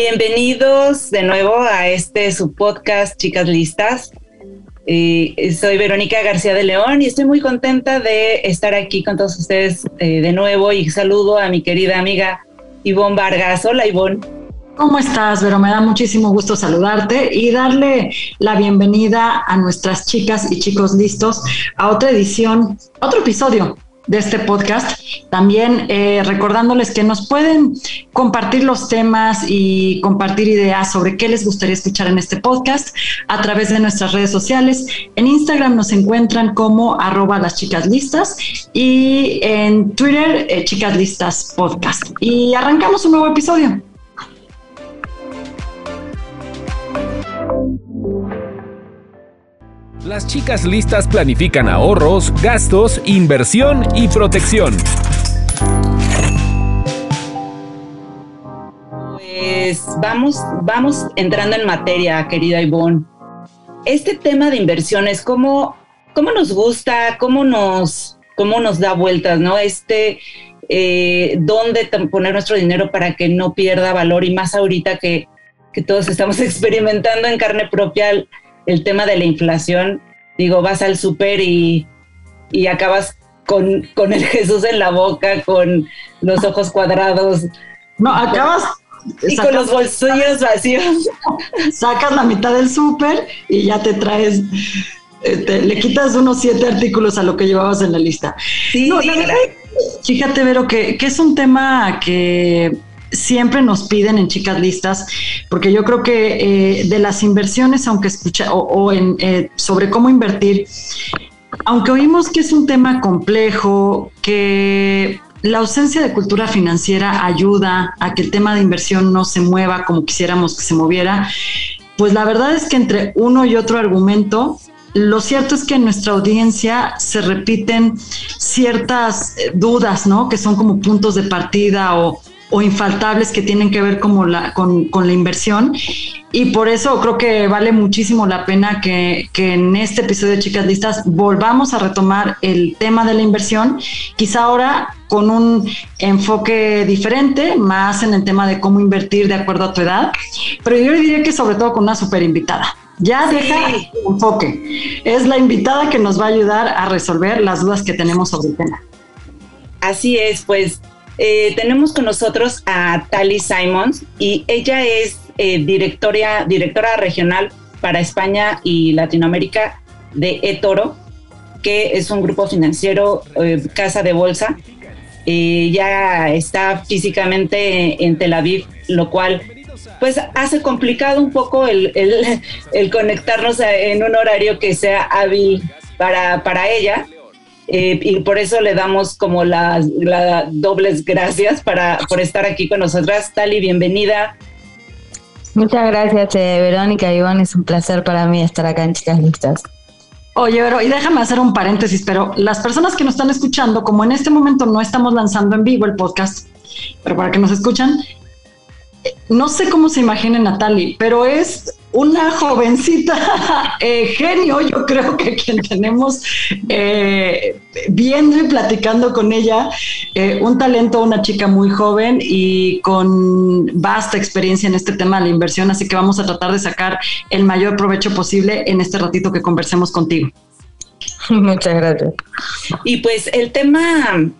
Bienvenidos de nuevo a este su podcast Chicas Listas. Eh, soy Verónica García de León y estoy muy contenta de estar aquí con todos ustedes eh, de nuevo y saludo a mi querida amiga Ivonne Vargas. Hola Ivonne. ¿Cómo estás, Vero? Me da muchísimo gusto saludarte y darle la bienvenida a nuestras chicas y chicos listos a otra edición, otro episodio de este podcast. También eh, recordándoles que nos pueden compartir los temas y compartir ideas sobre qué les gustaría escuchar en este podcast a través de nuestras redes sociales. En Instagram nos encuentran como arroba las chicas listas y en Twitter eh, chicas listas podcast. Y arrancamos un nuevo episodio. Las chicas listas planifican ahorros, gastos, inversión y protección. Pues vamos, vamos entrando en materia, querida Ivonne. Este tema de inversiones, ¿cómo, cómo nos gusta? ¿Cómo nos, cómo nos da vueltas? ¿no? Este, eh, ¿Dónde poner nuestro dinero para que no pierda valor? Y más ahorita que, que todos estamos experimentando en carne propia el tema de la inflación, digo, vas al súper y, acabas con, con, el Jesús en la boca, con los ojos cuadrados. No, acabas... Y con los bolsillos vacíos. Sacas la mitad del súper y ya te traes este, le quitas unos siete artículos a lo que llevabas en la lista. Sí, no, fíjate, Vero, que, que, es un tema que siempre nos piden en chicas listas, porque yo creo que eh, de las inversiones, aunque escucha, o, en, eh, sobre cómo invertir, aunque oímos que es un tema complejo, que la ausencia de cultura financiera ayuda a que el tema de inversión no se mueva como quisiéramos que se moviera, pues la verdad es que entre uno y otro argumento, lo cierto es que en nuestra audiencia se repiten ciertas eh, dudas, ¿no? Que son como puntos de partida o, o infaltables que tienen que ver como la, con, la inversión. Y por eso creo que vale muchísimo la pena que, en este episodio de Chicas Listas volvamos a retomar el tema de la inversión, quizá ahora con un enfoque diferente, más en el tema de cómo invertir de acuerdo a tu edad, pero yo diría que sobre todo con una super invitada. Ya deja el enfoque. Es la invitada que nos va a ayudar a resolver las dudas que tenemos sobre el tema. Así es, pues eh, tenemos con nosotros a Tali Simons y ella es eh, directora, directora regional para España y Latinoamérica de eToro, que es un grupo financiero, eh, casa de bolsa. ya está físicamente en Tel Aviv, lo cual pues hace complicado un poco el, el conectarnos en un horario que sea hábil para, para ella eh, y por eso le damos como las, dobles gracias para, por estar aquí con nosotras. Tali, bienvenida. Muchas gracias, eh, Verónica Iván. Es un placer para mí estar acá en Chicas Listas. Oye, pero y déjame hacer un paréntesis, pero las personas que nos están escuchando, como en este momento no estamos lanzando en vivo el podcast, pero para que nos escuchan, eh, no sé cómo se imaginen a Tali, pero es una jovencita eh, genio, yo creo que quien tenemos eh, viendo y platicando con ella, eh, un talento, una chica muy joven y con vasta experiencia en este tema de la inversión, así que vamos a tratar de sacar el mayor provecho posible en este ratito que conversemos contigo. Muchas gracias. Y pues el tema,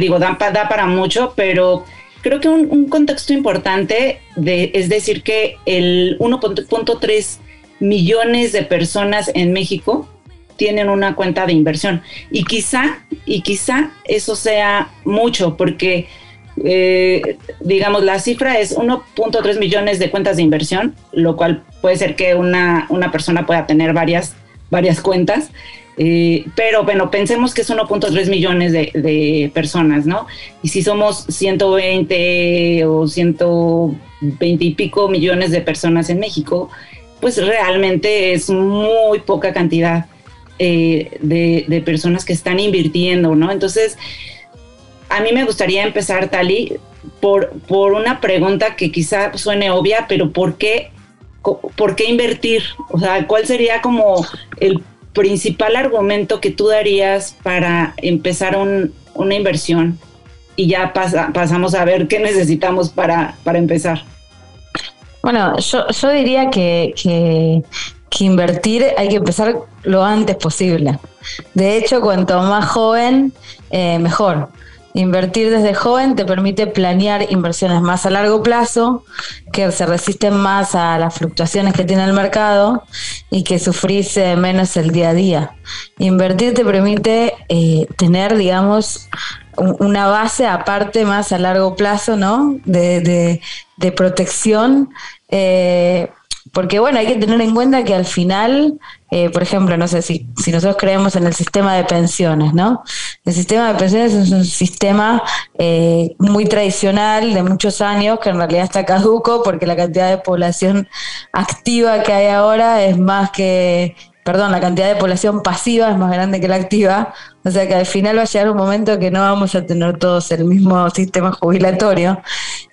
digo, da, da para mucho, pero creo que un, contexto importante de, es decir que el 1.3 millones de personas en México tienen una cuenta de inversión y quizá y quizá eso sea mucho porque eh, digamos la cifra es 1.3 millones de cuentas de inversión lo cual puede ser que una, una persona pueda tener varias varias cuentas. Eh, pero bueno, pensemos que es 1.3 millones de, personas, ¿no? Y si somos 120 o 120 y pico millones de personas en México, pues realmente es muy poca cantidad eh, de, de, personas que están invirtiendo, ¿no? Entonces, a mí me gustaría empezar, Tali, por, por una pregunta que quizá suene obvia, pero ¿por qué, ¿por qué invertir? O sea, ¿cuál sería como el principal argumento que tú darías para empezar una inversión y ya pasamos a ver qué necesitamos para, para empezar? Bueno, yo, yo diría que, que, invertir hay que empezar lo antes posible. De hecho, cuanto más joven, eh, mejor. Invertir desde joven te permite planear inversiones más a largo plazo, que se resisten más a las fluctuaciones que tiene el mercado y que sufrís eh, menos el día a día. Invertir te permite eh, tener, digamos, una base aparte más a largo plazo, ¿no? De, protección. Eh, porque bueno, hay que tener en cuenta que al final, eh, por ejemplo, no sé si, si nosotros creemos en el sistema de pensiones, ¿no? El sistema de pensiones es un sistema eh, muy tradicional de muchos años que en realidad está caduco porque la cantidad de población activa que hay ahora es más que perdón, la cantidad de población pasiva es más grande que la activa, o sea que al final va a llegar un momento que no vamos a tener todos el mismo sistema jubilatorio.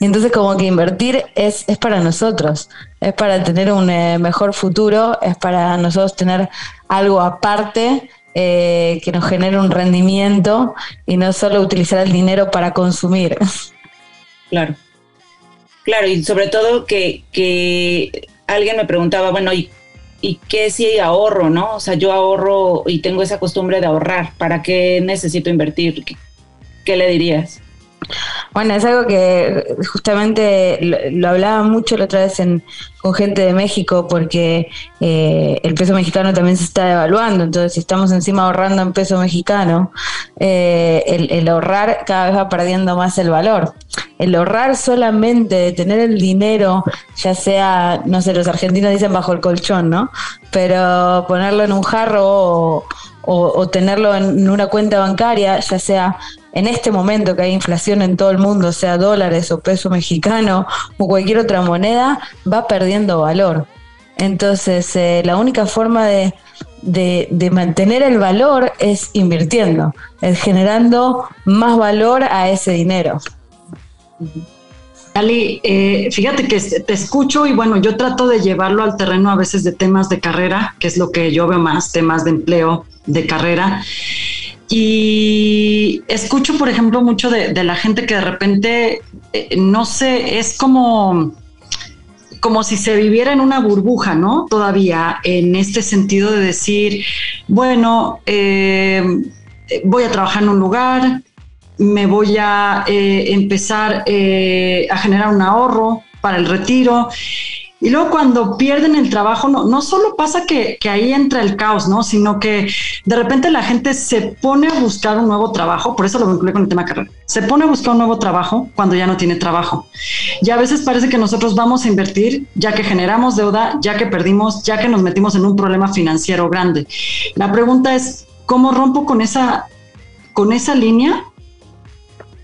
Y entonces como que invertir es, es para nosotros, es para tener un eh, mejor futuro, es para nosotros tener algo aparte eh, que nos genere un rendimiento y no solo utilizar el dinero para consumir. Claro. Claro, y sobre todo que, que alguien me preguntaba, bueno, ¿y y qué si ahorro, ¿no? O sea, yo ahorro y tengo esa costumbre de ahorrar. ¿Para qué necesito invertir? ¿Qué, le dirías? Bueno, es algo que justamente lo, hablaba mucho la otra vez con gente de México porque eh, el peso mexicano también se está devaluando, entonces si estamos encima ahorrando en peso mexicano, eh, el, ahorrar cada vez va perdiendo más el valor. El ahorrar solamente de tener el dinero, ya sea, no sé, los argentinos dicen bajo el colchón, ¿no? Pero ponerlo en un jarro o, tenerlo en una cuenta bancaria, ya sea en este momento que hay inflación en todo el mundo, sea dólares o peso mexicano o cualquier otra moneda, va perdiendo valor. Entonces, eh, la única forma de, de, mantener el valor es invirtiendo, es generando más valor a ese dinero. Ali, eh, fíjate que te escucho y bueno, yo trato de llevarlo al terreno a veces de temas de carrera, que es lo que yo veo más, temas de empleo, de carrera. Y escucho, por ejemplo, mucho de, la gente que de repente, eh, no sé, es como, como si se viviera en una burbuja, ¿no? Todavía en este sentido de decir, bueno, eh, voy a trabajar en un lugar, me voy a eh, empezar a generar un ahorro para el retiro y luego cuando pierden el trabajo, no, no solo pasa que, ahí entra el caos, ¿no? Sino que de repente la gente se pone a buscar un nuevo trabajo, por eso lo vinculé con el tema carrera, se pone a buscar un nuevo trabajo cuando ya no tiene trabajo. Y a veces parece que nosotros vamos a invertir ya que generamos deuda, ya que perdimos, ya que nos metimos en un problema financiero grande. La pregunta es, ¿cómo rompo con esa, con esa línea?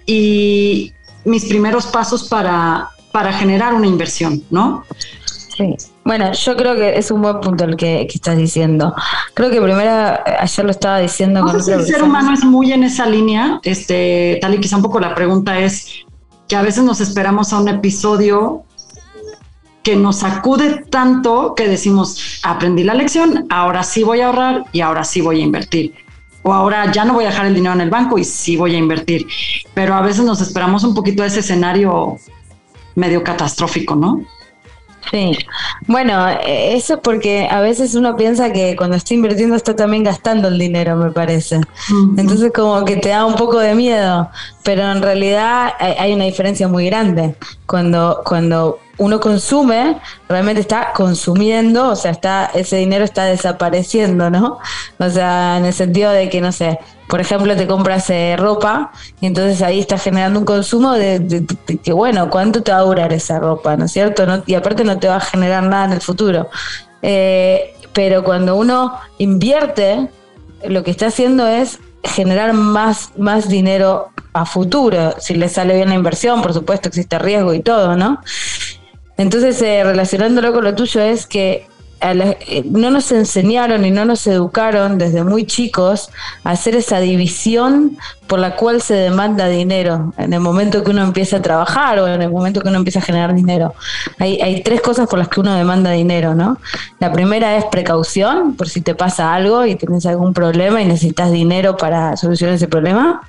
Y mis primeros pasos para, para generar una inversión, ¿no? Bueno, yo creo que es un buen punto el que, estás diciendo. Creo que primero, ayer lo estaba diciendo. con el ser humano es muy en esa línea, este, tal y quizá un poco la pregunta es que a veces nos esperamos a un episodio que nos sacude tanto que decimos, aprendí la lección, ahora sí voy a ahorrar y ahora sí voy a invertir. O ahora ya no voy a dejar el dinero en el banco y sí voy a invertir. Pero a veces nos esperamos un poquito a ese escenario medio catastrófico, ¿no? Sí, bueno, eso es porque a veces uno piensa que cuando está invirtiendo está también gastando el dinero, me parece. Entonces como que te da un poco de miedo, pero en realidad hay una diferencia muy grande. Cuando, cuando uno consume, realmente está consumiendo, o sea, está ese dinero está desapareciendo, ¿no? O sea, en el sentido de que, no sé, por ejemplo, te compras eh, ropa y entonces ahí estás generando un consumo de, que, bueno, ¿cuánto te va a durar esa ropa? ¿No es cierto? y aparte no te va a generar nada en el futuro. Eh, pero cuando uno invierte, lo que está haciendo es generar más, más dinero a futuro. Si le sale bien la inversión, por supuesto existe riesgo y todo, ¿no? Entonces, eh, relacionándolo con lo tuyo, es que eh, no nos enseñaron y no nos educaron desde muy chicos a hacer esa división por la cual se demanda dinero en el momento que uno empieza a trabajar o en el momento que uno empieza a generar dinero. Hay, tres cosas por las que uno demanda dinero, ¿no? La primera es precaución, por si te pasa algo y tienes algún problema y necesitas dinero para solucionar ese problema.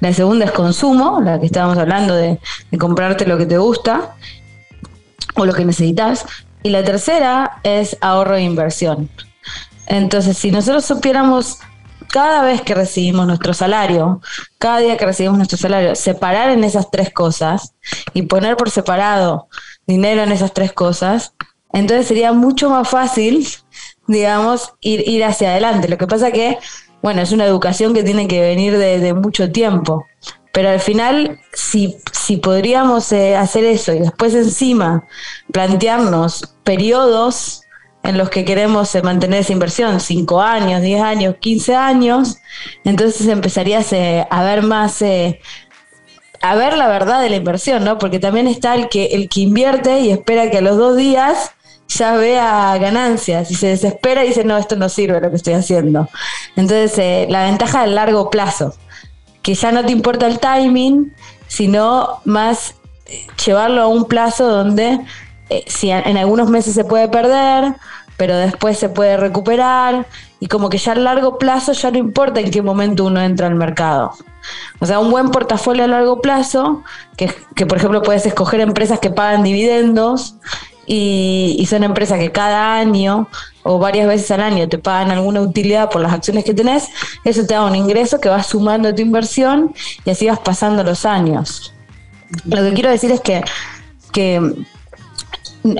La segunda es consumo, la que estábamos hablando de, de comprarte lo que te gusta o lo que necesitas. Y la tercera es ahorro e inversión. Entonces, si nosotros supiéramos cada vez que recibimos nuestro salario, cada día que recibimos nuestro salario, separar en esas tres cosas y poner por separado dinero en esas tres cosas, entonces sería mucho más fácil, digamos, ir, ir hacia adelante. Lo que pasa que, bueno, es una educación que tiene que venir de, de mucho tiempo. Pero al final, si, si podríamos eh, hacer eso y después encima plantearnos periodos en los que queremos eh, mantener esa inversión, 5 años, 10 años, 15 años, entonces empezarías eh, a ver más, a ver la verdad de la inversión, ¿no? Porque también está el que, el que invierte y espera que a los dos días ya vea ganancias y se desespera y dice, no, esto no sirve lo que estoy haciendo. Entonces, la ventaja del largo plazo ya no te importa el timing, sino más eh, llevarlo a un plazo donde eh, si en algunos meses se puede perder, pero después se puede recuperar y como que ya a largo plazo ya no importa en qué momento uno entra al mercado. O sea, un buen portafolio a largo plazo, que, que por ejemplo puedes escoger empresas que pagan dividendos y, y, son empresas que cada año o varias veces al año te pagan alguna utilidad por las acciones que tenés, eso te da un ingreso que va sumando tu inversión y así vas pasando los años. Lo que quiero decir es que, que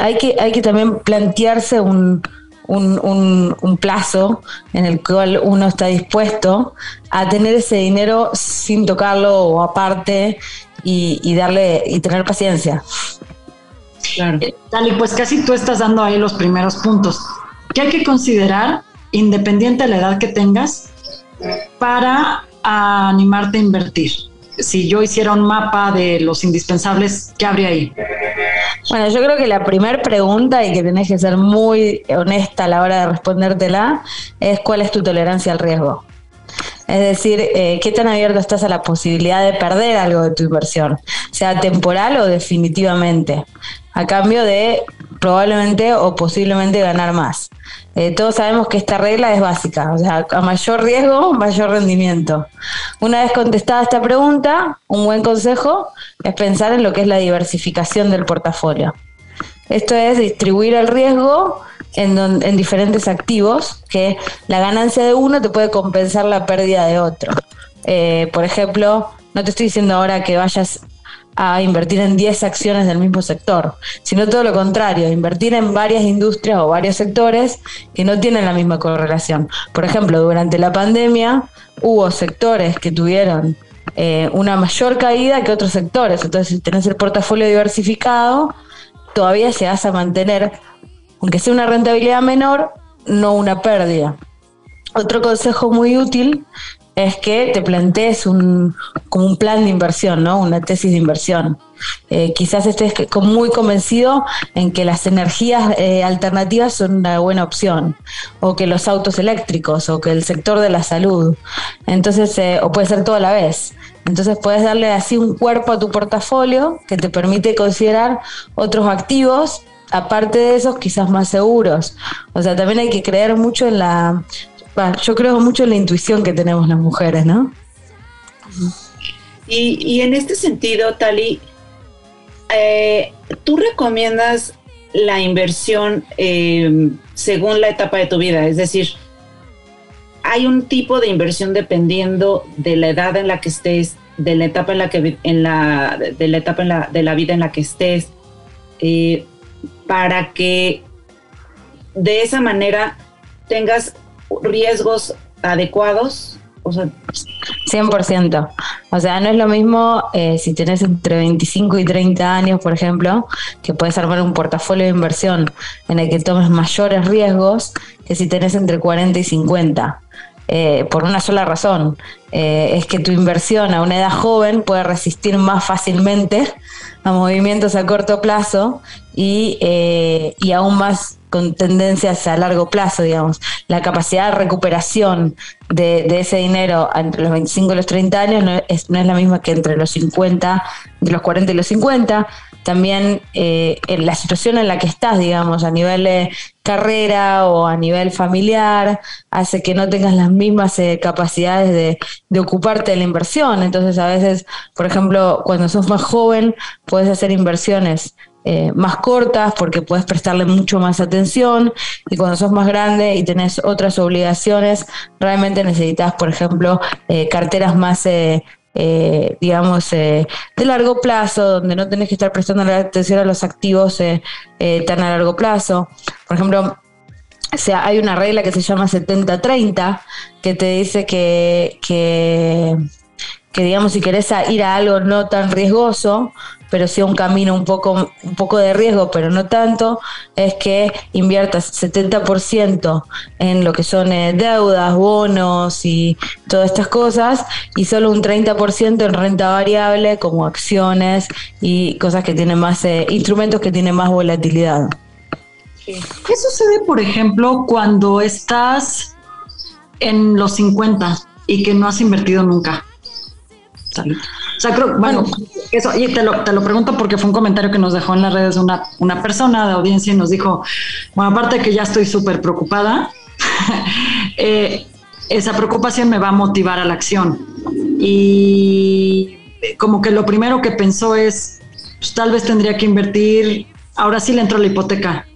hay que hay que también plantearse un, un, un, plazo en el cual uno está dispuesto a tener ese dinero sin tocarlo o aparte y, y darle y tener paciencia. Claro. Eh, Dali, pues casi tú estás dando ahí los primeros puntos. ¿Qué hay que considerar, independiente de la edad que tengas, para animarte a invertir? Si yo hiciera un mapa de los indispensables, ¿qué habría ahí? Bueno, yo creo que la primera pregunta, y que tenés que ser muy honesta a la hora de respondértela, es cuál es tu tolerancia al riesgo. Es decir, eh, qué tan abierto estás a la posibilidad de perder algo de tu inversión, sea temporal o definitivamente, a cambio de probablemente o posiblemente ganar más. Eh, todos sabemos que esta regla es básica, o sea, a mayor riesgo, mayor rendimiento. Una vez contestada esta pregunta, un buen consejo es pensar en lo que es la diversificación del portafolio. Esto es distribuir el riesgo en, diferentes activos que la ganancia de uno te puede compensar la pérdida de otro. Eh, por ejemplo, no te estoy diciendo ahora que vayas a invertir en 10 acciones del mismo sector, sino todo lo contrario, invertir en varias industrias o varios sectores que no tienen la misma correlación. Por ejemplo, durante la pandemia hubo sectores que tuvieron eh, una mayor caída que otros sectores, entonces si tenés el portafolio diversificado, todavía se vas a mantener aunque sea una rentabilidad menor, no una pérdida. Otro consejo muy útil es que te plantees un, como un plan de inversión, ¿no? Una tesis de inversión. Eh, quizás estés muy convencido en que las energías eh, alternativas son una buena opción, o que los autos eléctricos, o que el sector de la salud. Entonces, eh, o puede ser todo a la vez. Entonces puedes darle así un cuerpo a tu portafolio que te permite considerar otros activos aparte de esos, quizás más seguros. O sea, también hay que creer mucho en la. Yo creo mucho en la intuición que tenemos las mujeres, ¿no? Y, en este sentido, Tali, eh, ¿tú recomiendas la inversión eh, según la etapa de tu vida? Es decir, hay un tipo de inversión dependiendo de la edad en la que estés, de la etapa en la que en la de la etapa de la vida en la que estés. Eh, para que de esa manera tengas riesgos adecuados O sea, 100%. O sea, no es lo mismo eh, si tenés entre 25 y 30 años, por ejemplo, que puedes armar un portafolio de inversión en el que tomes mayores riesgos que si tenés entre 40 y 50. Eh, por una sola razón, eh, es que tu inversión a una edad joven puede resistir más fácilmente a movimientos a corto plazo y, y aún más tendencias a largo plazo, digamos. La capacidad de recuperación de, ese dinero entre los 25 y los 30 años no es, no es la misma que entre los 50, entre los 40 y los 50. También eh, en la situación en la que estás, digamos, a nivel de carrera o a nivel familiar, hace que no tengas las mismas eh, capacidades de, de, ocuparte de la inversión. Entonces, a veces, por ejemplo, cuando sos más joven, puedes hacer inversiones eh, más cortas porque puedes prestarle mucho más atención y cuando sos más grande y tenés otras obligaciones, realmente necesitas, por ejemplo, eh, carteras más... Eh, digamos, de largo plazo, donde no tenés que estar prestando atención a los activos tan a largo plazo. Por ejemplo, sea, hay una regla que se llama 70-30 que te dice que, que, que, digamos, si querés ir a algo no tan riesgoso, pero sí un camino un poco, un poco de riesgo, pero no tanto, es que inviertas 70% en lo que son eh, deudas, bonos y todas estas cosas, y solo un 30% en renta variable, como acciones y cosas que tienen más, eh, instrumentos que tienen más volatilidad. ¿Qué sucede, por ejemplo, cuando estás en los 50 y que no has invertido nunca? O sea, creo, bueno, eso, y te lo, te lo pregunto porque fue un comentario que nos dejó en las redes una, una persona de audiencia y nos dijo, bueno, aparte de que ya estoy súper preocupada, eh, esa preocupación me va a motivar a la acción. Y como que lo primero que pensó es, pues tal vez tendría que invertir, ahora sí le entro la hipoteca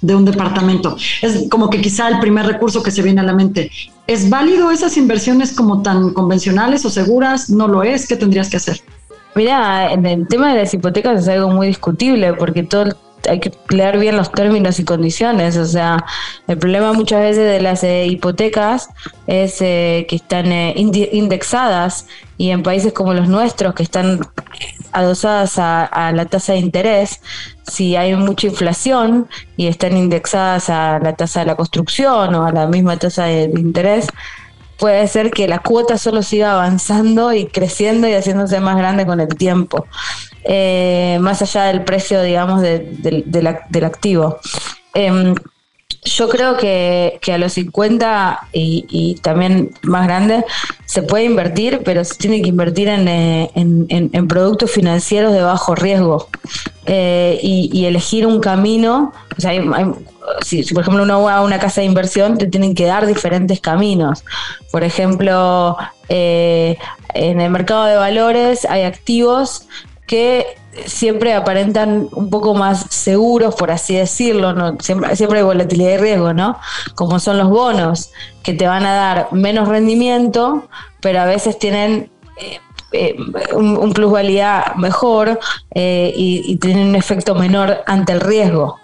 de un departamento. Es como que quizá el primer recurso que se viene a la mente. ¿Es válido esas inversiones como tan convencionales o seguras? ¿No lo es? ¿Qué tendrías que hacer? Mira, en el tema de las hipotecas es algo muy discutible porque todo hay que leer bien los términos y condiciones. O sea, el problema muchas veces de las eh, hipotecas es eh, que están eh, indexadas y en países como los nuestros, que están adosadas a, la tasa de interés, si hay mucha inflación y están indexadas a la tasa de la construcción o a la misma tasa de, interés, puede ser que la cuota solo siga avanzando y creciendo y haciéndose más grande con el tiempo, eh, más allá del precio, digamos, del activo. Em, yo creo que, a los 50 y, también más grandes se puede invertir, pero se tiene que invertir en, eh, productos financieros de bajo riesgo eh, y, elegir un camino. O sea, si, por ejemplo uno va a una casa de inversión, te tienen que dar diferentes caminos. Por ejemplo, eh, en el mercado de valores hay activos que siempre aparentan un poco más seguros, por así decirlo, ¿no? siempre, siempre hay volatilidad y riesgo, ¿no? Como son los bonos, que te van a dar menos rendimiento, pero a veces tienen eh, eh, un, plusvalía mejor eh, y, tienen un efecto menor ante el riesgo.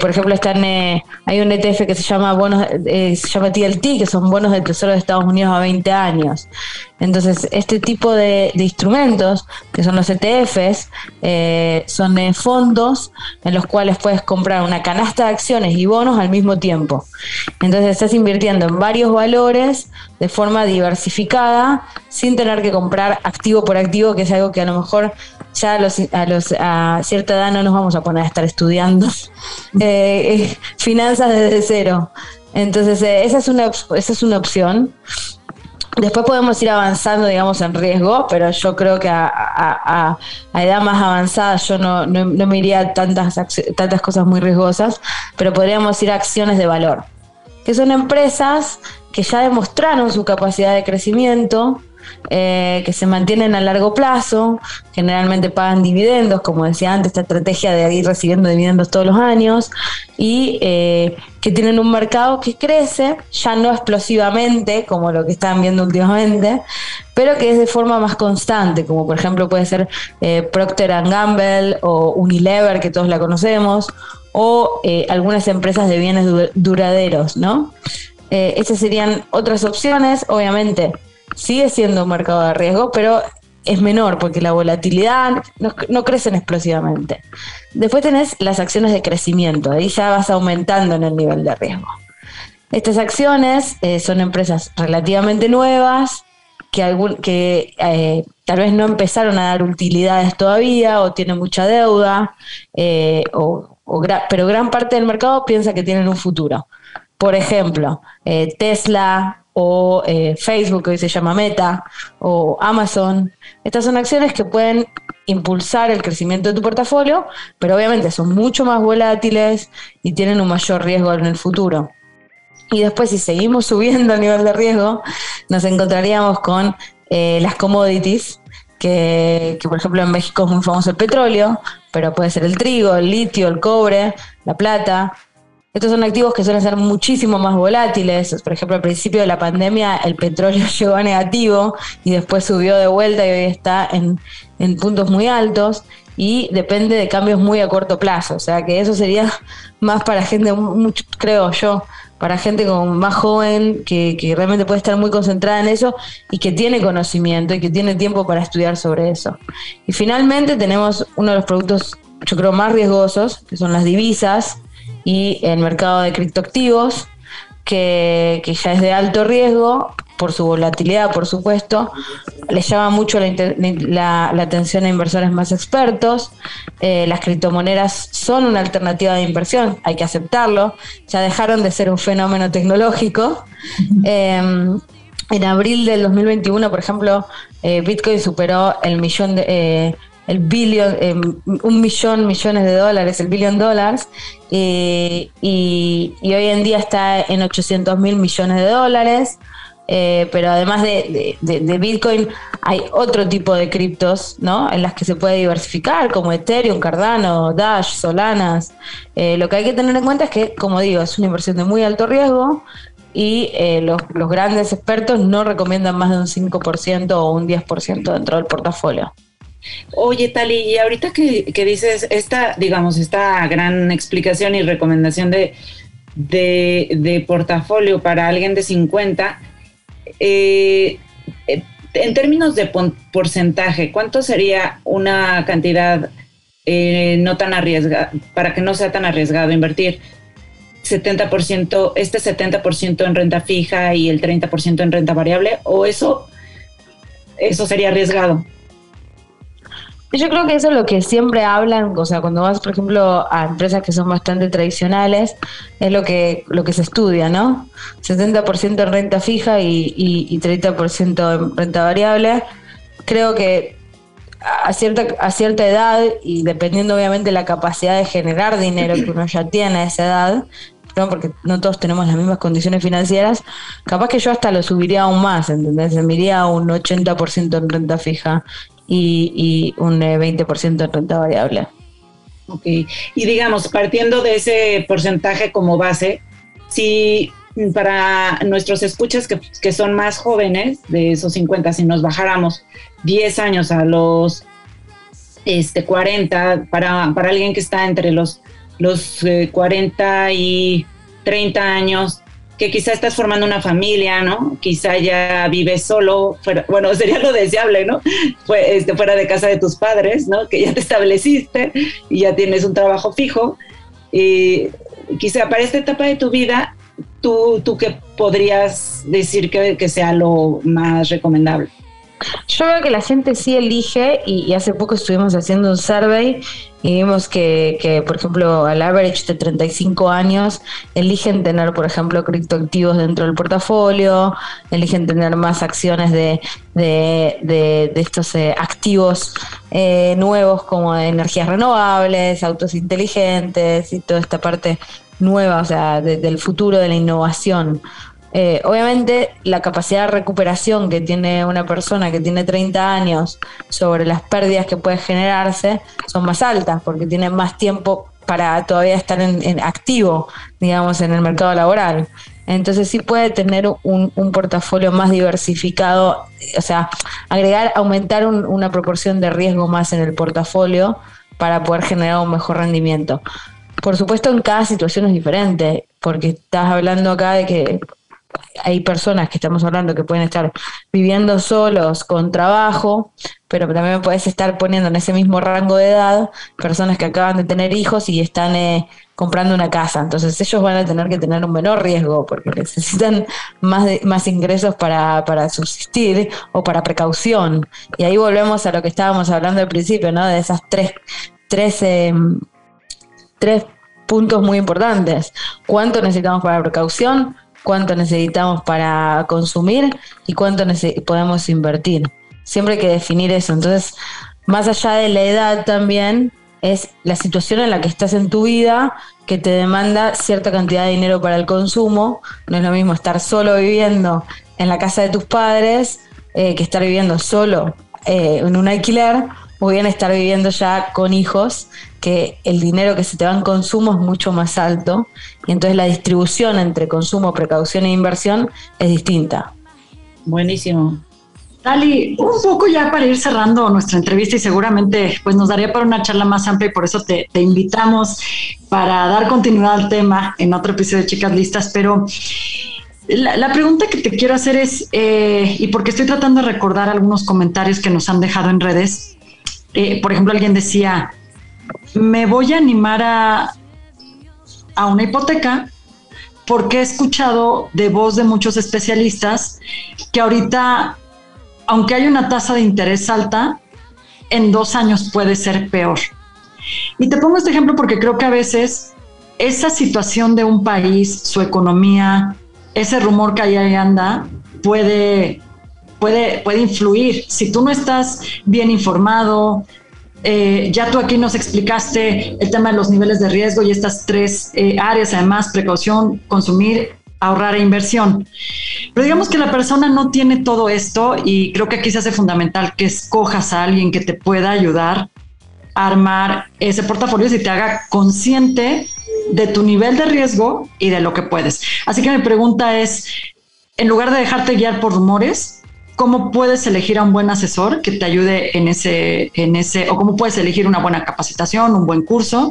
por ejemplo, están, hay un ETF que se llama bonos, se llama TLT, que son bonos del Tesoro de Estados Unidos a 20 años. Entonces, este tipo de, instrumentos, que son los ETFs, eh, son fondos en los cuales puedes comprar una canasta de acciones y bonos al mismo tiempo. Entonces, estás invirtiendo en varios valores de forma diversificada, sin tener que comprar activo por activo, que es algo que a lo mejor ya a, los, a, a cierta edad no nos vamos a poner a estar estudiando eh, eh, finanzas desde cero. Entonces, esa, es una, esa es una opción. Después podemos ir avanzando, digamos, en riesgo, pero yo creo que a, edad más avanzada yo no, no, me iría a tantas, tantas cosas muy riesgosas, pero podríamos ir a acciones de valor, que son empresas que ya demostraron su capacidad de crecimiento, eh, que se mantienen a largo plazo, generalmente pagan dividendos, como decía antes, esta estrategia de ir recibiendo dividendos todos los años, y eh, que tienen un mercado que crece, ya no explosivamente, como lo que están viendo últimamente, pero que es de forma más constante, como por ejemplo puede ser eh, Procter Gamble o Unilever, que todos la conocemos, o algunas empresas de bienes duraderos, ¿no? Eh, esas serían otras opciones. Obviamente, sigue siendo un mercado de riesgo, pero es menor porque la volatilidad no, crecen explosivamente. Después tenés las acciones de crecimiento, ahí ya vas aumentando en el nivel de riesgo. Estas acciones eh, son empresas relativamente nuevas que, que eh, tal vez no empezaron a dar utilidades todavía o tienen mucha deuda, eh, pero gran parte del mercado piensa que tienen un futuro. Por ejemplo, Tesla, o eh, Facebook, que hoy se llama Meta, o Amazon. Estas son acciones que pueden impulsar el crecimiento de tu portafolio, pero obviamente son mucho más volátiles y tienen un mayor riesgo en el futuro. Y después, si seguimos subiendo el nivel de riesgo, nos encontraríamos con eh, las commodities, que, que, por ejemplo en México es muy famoso el petróleo, pero puede ser el trigo, el litio, el cobre, la plata, estos son activos que suelen ser muchísimo más volátiles. Por ejemplo, al principio de la pandemia el petróleo llegó a negativo y después subió de vuelta y hoy está en, puntos muy altos y depende de cambios muy a corto plazo. O sea que eso sería más para gente, creo yo, para gente como más joven que, que, realmente puede estar muy concentrada en eso y que tiene conocimiento y que tiene tiempo para estudiar sobre eso. Y finalmente tenemos uno de los productos, yo creo, más riesgosos, que son las divisas y el mercado de criptoactivos, que, que ya es de alto riesgo por su volatilidad, por supuesto, le llama mucho la, atención a inversores más expertos. Eh, las criptomonedas son una alternativa de inversión, hay que aceptarlo. Ya dejaron de ser un fenómeno tecnológico. Em, en abril del 2021, por ejemplo, eh, Bitcoin superó el millón de, eh, el billón, eh, un millón, millones de dólares, el billón dólares, eh, y, hoy en día está en 800 mil millones de dólares. Eh, pero además de, Bitcoin hay otro tipo de criptos, ¿no? En las que se puede diversificar, como Ethereum, Cardano, Dash, Solanas. lo que hay que tener en cuenta es que, como digo, es una inversión de muy alto riesgo y los, los grandes expertos no recomiendan más de un 5% o un 10% dentro del portafolio. Oye, Tali, y ahorita que, dices esta, digamos, esta gran explicación y recomendación de, de, portafolio para alguien de 50, eh, eh, en términos de porcentaje, ¿cuánto sería una cantidad eh, no tan arriesgada, para que no sea tan arriesgado invertir? 70%, este 70% en renta fija y el 30% en renta variable, o eso, eso sería arriesgado? Yo creo que eso es lo que siempre hablan, o sea, cuando vas, por ejemplo, a empresas que son bastante tradicionales, es lo que, lo que se estudia, ¿no? 70% en renta fija y, y, 30% en renta variable. Creo que a cierta, a cierta edad, y dependiendo obviamente la capacidad de generar dinero que uno ya tiene a esa edad, ¿no? porque no todos tenemos las mismas condiciones financieras, capaz que yo hasta lo subiría aún más, ¿entendés? Me iría a un 80% en renta fija y, un 20% eh, en renta variable. Ok, y digamos, partiendo de ese porcentaje como base, si para nuestros escuchas que, son más jóvenes, de esos 50, si nos bajáramos 10 años a los este, 40, para, para alguien que está entre los, los 40 eh, y 30 años, que quizá estás formando una familia, ¿no? Quizá ya vives solo, bueno, sería lo deseable, ¿no? Fue, este, fuera de casa de tus padres, ¿no? Que ya te estableciste y ya tienes un trabajo fijo. Y quizá para esta etapa de tu vida, ¿tú, tú qué podrías decir que, que sea lo más recomendable? Yo veo que la gente sí elige y, hace poco estuvimos haciendo un survey y vimos que, por ejemplo, al average de 35 años eligen tener, por ejemplo, criptoactivos dentro del portafolio, eligen tener más acciones de, de, estos eh, activos eh, nuevos como energías renovables, autos inteligentes y toda esta parte nueva, o sea, del futuro de la innovación. Eh, obviamente la capacidad de recuperación que tiene una persona que tiene 30 años sobre las pérdidas que puede generarse son más altas porque tiene más tiempo para todavía estar en, activo, digamos, en el mercado laboral. Entonces sí puede tener un, portafolio más diversificado, o sea, agregar, aumentar una proporción de riesgo más en el portafolio para poder generar un mejor rendimiento. Por supuesto, en cada situación es diferente, porque estás hablando acá de que hay personas que estamos hablando que pueden estar viviendo solos con trabajo, pero también puedes estar poniendo en ese mismo rango de edad personas que acaban de tener hijos y están eh, comprando una casa. Entonces ellos van a tener que tener un menor riesgo porque necesitan más, más ingresos para, para subsistir o para precaución. Y ahí volvemos a lo que estábamos hablando al principio, ¿no? De esas tres, tres, em, tres puntos muy importantes. ¿Cuánto necesitamos para precaución? ¿Cuánto necesitamos para consumir? ¿Y cuánto podemos invertir? Siempre hay que definir eso. Entonces, más allá de la edad también, es la situación en la que estás en tu vida que te demanda cierta cantidad de dinero para el consumo. No es lo mismo estar solo viviendo en la casa de tus padres eh, que estar viviendo solo eh, en un alquiler o bien estar viviendo ya con hijos, que el dinero que se te va en consumo es mucho más alto y entonces la distribución entre consumo, precaución e inversión es distinta. Buenísimo. Dali, un poco ya para ir cerrando nuestra entrevista y seguramente pues nos daría para una charla más amplia y por eso te, invitamos para dar continuidad al tema en otro episodio de Chicas Listas, pero la, pregunta que te quiero hacer es, eh, y porque estoy tratando de recordar algunos comentarios que nos han dejado en redes, eh, por ejemplo, alguien decía, me voy a animar a, a una hipoteca porque he escuchado de voz de muchos especialistas que ahorita aunque hay una tasa de interés alta, en dos años puede ser peor. Y te pongo este ejemplo porque creo que a veces esa situación de un país, su economía, ese rumor que ahí anda, puede, puede, puede influir. Si tú no estás bien informado, eh, ya tú aquí nos explicaste el tema de los niveles de riesgo y estas tres eh, áreas, además, precaución, consumir ahorrar e inversión. Pero digamos que la persona no tiene todo esto y creo que aquí se hace fundamental que escojas a alguien que te pueda ayudar a armar ese portafolio y te haga consciente de tu nivel de riesgo y de lo que puedes. Así que mi pregunta es, en lugar de dejarte guiar por rumores, cómo puedes elegir a un buen asesor que te ayude en ese, en ese, o cómo puedes elegir una buena capacitación, un buen curso,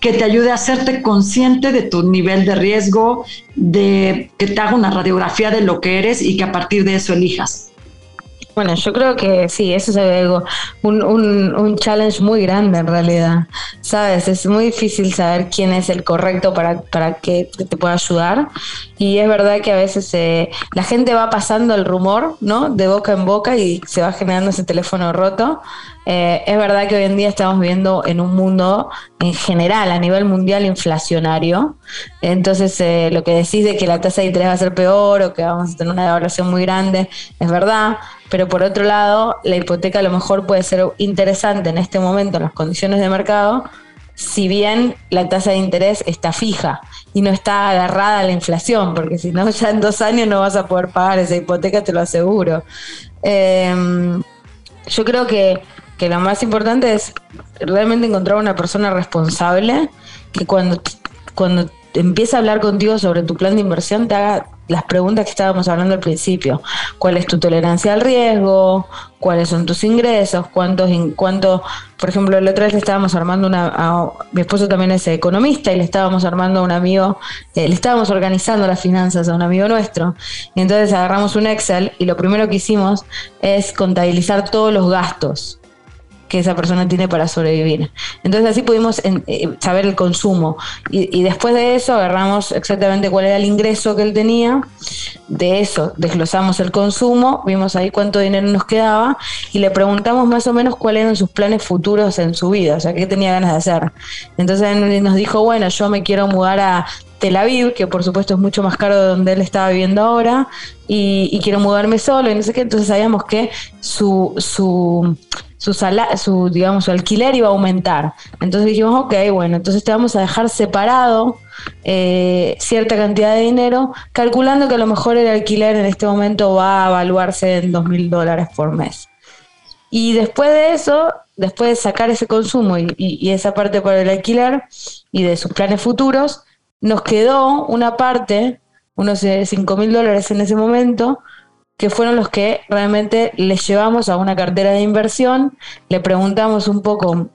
que te ayude a hacerte consciente de tu nivel de riesgo, de que te haga una radiografía de lo que eres y que a partir de eso elijas. Bueno, yo creo que sí, eso es algo, un, un, un, challenge muy grande en realidad. Sabes, es muy difícil saber quién es el correcto para, para que te pueda ayudar. Y es verdad que a veces eh, la gente va pasando el rumor, ¿no? De boca en boca y se va generando ese teléfono roto. Eh, es verdad que hoy en día estamos viviendo en un mundo en general, a nivel mundial, inflacionario. Entonces, eh, lo que decís de que la tasa de interés va a ser peor o que vamos a tener una devaluación muy grande, es verdad. Pero por otro lado, la hipoteca a lo mejor puede ser interesante en este momento, en las condiciones de mercado, si bien la tasa de interés está fija y no está agarrada a la inflación, porque si no, ya en dos años no vas a poder pagar esa hipoteca, te lo aseguro. Em, yo creo que que lo más importante es realmente encontrar una persona responsable que cuando, cuando empieza a hablar contigo sobre tu plan de inversión te haga las preguntas que estábamos hablando al principio. ¿Cuál es tu tolerancia al riesgo? ¿Cuáles son tus ingresos? ¿Cuántos, cuánto, por ejemplo, la otra vez le estábamos armando una, mi esposo también es economista y le estábamos armando a un amigo, eh, le estábamos organizando las finanzas a un amigo nuestro. Y entonces agarramos un Excel y lo primero que hicimos es contabilizar todos los gastos que esa persona tiene para sobrevivir. Entonces así pudimos eh, saber el consumo y, después de eso agarramos exactamente cuál era el ingreso que él tenía, de eso desglosamos el consumo, vimos ahí cuánto dinero nos quedaba y le preguntamos más o menos cuáles eran sus planes futuros en su vida, o sea, qué tenía ganas de hacer. Entonces él nos dijo, bueno, yo me quiero mudar a Tel Aviv, que por supuesto es mucho más caro de donde él estaba viviendo ahora, y, quiero mudarme solo, y no sé qué, entonces sabíamos que su, su su, su, digamos, su alquiler iba a aumentar. Entonces dijimos, ok, bueno, entonces te vamos a dejar separado eh, cierta cantidad de dinero, calculando que a lo mejor el alquiler en este momento va a evaluarse en dos mil dólares por mes. Y después de eso, después de sacar ese consumo y, y esa parte por el alquiler y de sus planes futuros, nos quedó una parte, unos 5 mil dólares en ese momento, que fueron los que realmente les llevamos a una cartera de inversión, le preguntamos un poco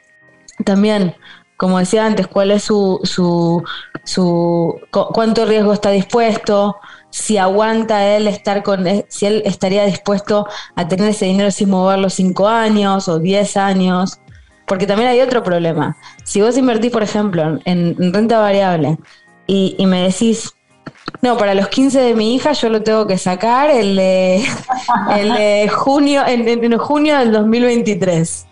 también, como decía antes, cuál es su, su su cuánto riesgo está dispuesto, si aguanta él estar con, eh, si él estaría dispuesto a tener ese dinero sin moverlo cinco años o diez años. Porque también hay otro problema. Si vos invertís, por ejemplo, en, renta variable y, me decís, no, para los 15 de mi hija yo lo tengo que sacar el de, el junio, en, en junio del 2023.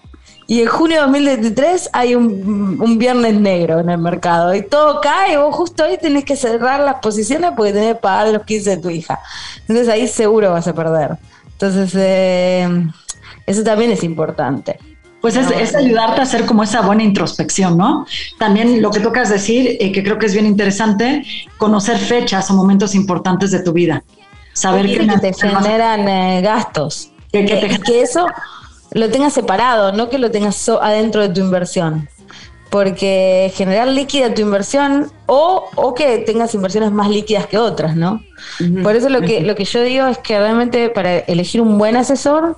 Y en junio de 2023 hay un, viernes negro en el mercado y todo cae y vos justo ahí tenés que cerrar las posiciones porque tenés que pagar los 15 de tu hija. Entonces ahí seguro vas a perder. Entonces eh, eso también es importante. Pues es, ayudarte a hacer como esa buena introspección, ¿no? También lo que tocas decir, eh, que creo que es bien interesante, conocer fechas o momentos importantes de tu vida. Saber que, te generan eh, gastos. Que, que eso lo tengas separado, no que lo tengas adentro de tu inversión. Porque generar líquida tu inversión o, que tengas inversiones más líquidas que otras, ¿no? Por eso lo que, lo que yo digo es que realmente para elegir un buen asesor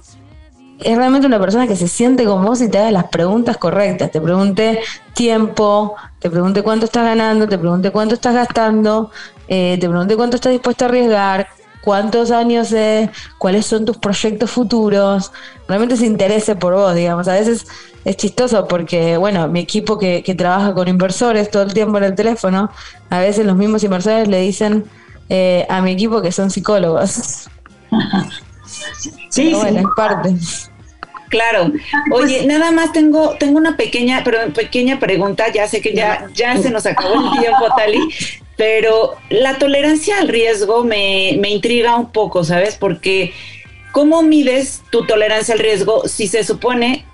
es realmente una persona que se siente con vos y te haga las preguntas correctas. Te pregunte tiempo, te pregunte cuánto estás ganando, te pregunte cuánto estás gastando, eh, te pregunte cuánto estás dispuesto a arriesgar, cuántos años es, cuáles son tus proyectos futuros, realmente se interese por vos, digamos. A veces es chistoso porque, bueno, mi equipo que, trabaja con inversores todo el tiempo en el teléfono, a veces los mismos inversores le dicen eh, a mi equipo que son psicólogos. sí, bueno, es parte. Claro. Oye, pues nada más tengo tengo una pequeña pero pequeña pregunta, ya sé que ya ya se nos acabó el tiempo, Tali, pero la tolerancia al riesgo me, intriga un poco, ¿sabes? Porque ¿cómo mides tu tolerancia al riesgo si se supone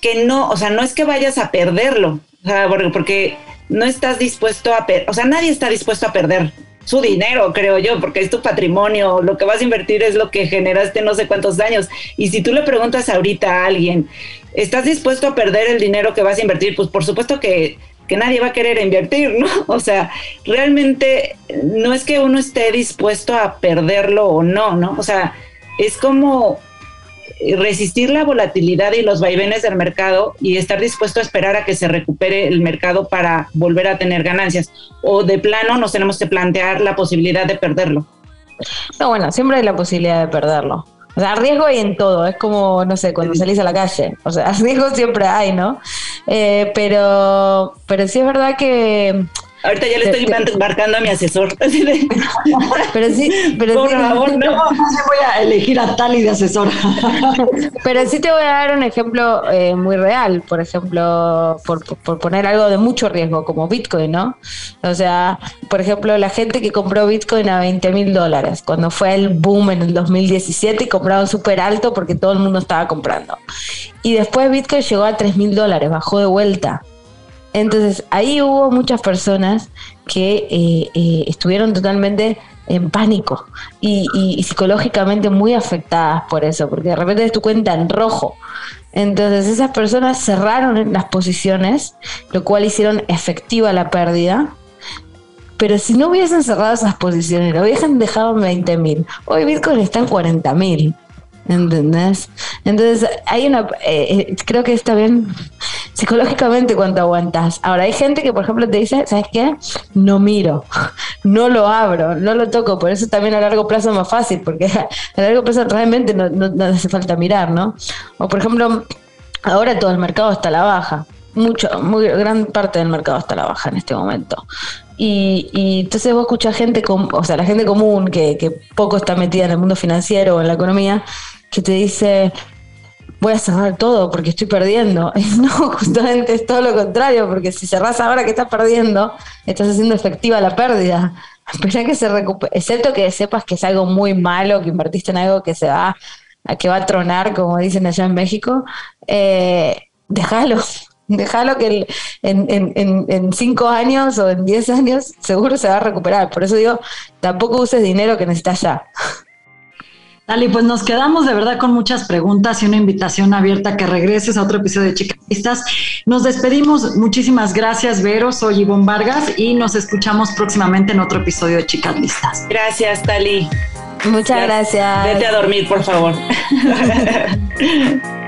que no, o sea, no es que vayas a perderlo, o sea, porque, no estás dispuesto a, o sea, nadie está dispuesto a perder su dinero, creo yo, porque es tu patrimonio, lo que vas a invertir es lo que generaste no sé cuántos años. Y si tú le preguntas ahorita a alguien, ¿estás dispuesto a perder el dinero que vas a invertir? Pues por supuesto que que nadie va a querer invertir, ¿no? O sea, realmente no es que uno esté dispuesto a perderlo o no, ¿no? O sea, es como resistir la volatilidad y los vaivenes del mercado y estar dispuesto a esperar a que se recupere el mercado para volver a tener ganancias. O de plano nos tenemos que plantear la posibilidad de perderlo. No, bueno, siempre hay la posibilidad de perderlo. O sea, riesgo hay en todo, es como, no sé, cuando salís a la calle. O sea, riesgo siempre hay, ¿no? Eh, pero, pero sí es verdad que Ahorita ya le estoy marcando a mi asesor. pero sí, pero Por favor, no. voy a elegir a Tali de asesor. pero sí te voy a dar un ejemplo eh, muy real, por ejemplo, por, por, poner algo de mucho riesgo, como Bitcoin, ¿no? O sea, por ejemplo, la gente que compró Bitcoin a 20 mil dólares, cuando fue el boom en el 2017 y compraron súper alto porque todo el mundo estaba comprando. Y después Bitcoin llegó a 3 mil dólares, bajó de vuelta. Entonces ahí hubo muchas personas que eh, eh, estuvieron totalmente en pánico y, psicológicamente muy afectadas por eso, porque de repente es tu cuenta en rojo. Entonces esas personas cerraron las posiciones, lo cual hicieron efectiva la pérdida. Pero si no hubiesen cerrado esas posiciones, lo hubiesen dejado en 20 mil. Hoy Bitcoin está en 40 mil. ¿Entendés? Entonces, hay una. Eh, creo que está bien psicológicamente cuánto aguantas. Ahora, hay gente que, por ejemplo, te dice, ¿sabes qué? No miro, no lo abro, no lo toco. Por eso también a largo plazo es más fácil, porque a largo plazo realmente no, no, hace falta mirar, ¿no? O, por ejemplo, ahora todo el mercado está a la baja. Mucho, muy gran parte del mercado está a la baja en este momento. Y, y, entonces vos escuchás gente, o sea, la gente común que, poco está metida en el mundo financiero o en la economía, que te dice, voy a cerrar todo porque estoy perdiendo. no, justamente es todo lo contrario, porque si cerrás ahora que estás perdiendo, estás haciendo efectiva la pérdida. Espera que se recupere, excepto que sepas que es algo muy malo, que invertiste en algo que se va, que va a tronar, como dicen allá en México, eh, déjalo. Déjalo que en, en, en, cinco años o en diez años seguro se va a recuperar. Por eso digo, tampoco uses dinero que necesitas ya. Dali, pues nos quedamos de verdad con muchas preguntas y una invitación abierta a que regreses a otro episodio de Chicas Listas. Nos despedimos. Muchísimas gracias, Vero. Soy Ivonne Vargas y nos escuchamos próximamente en otro episodio de Chicas Listas. Gracias, Tali. Muchas gracias. Vete a dormir, por favor.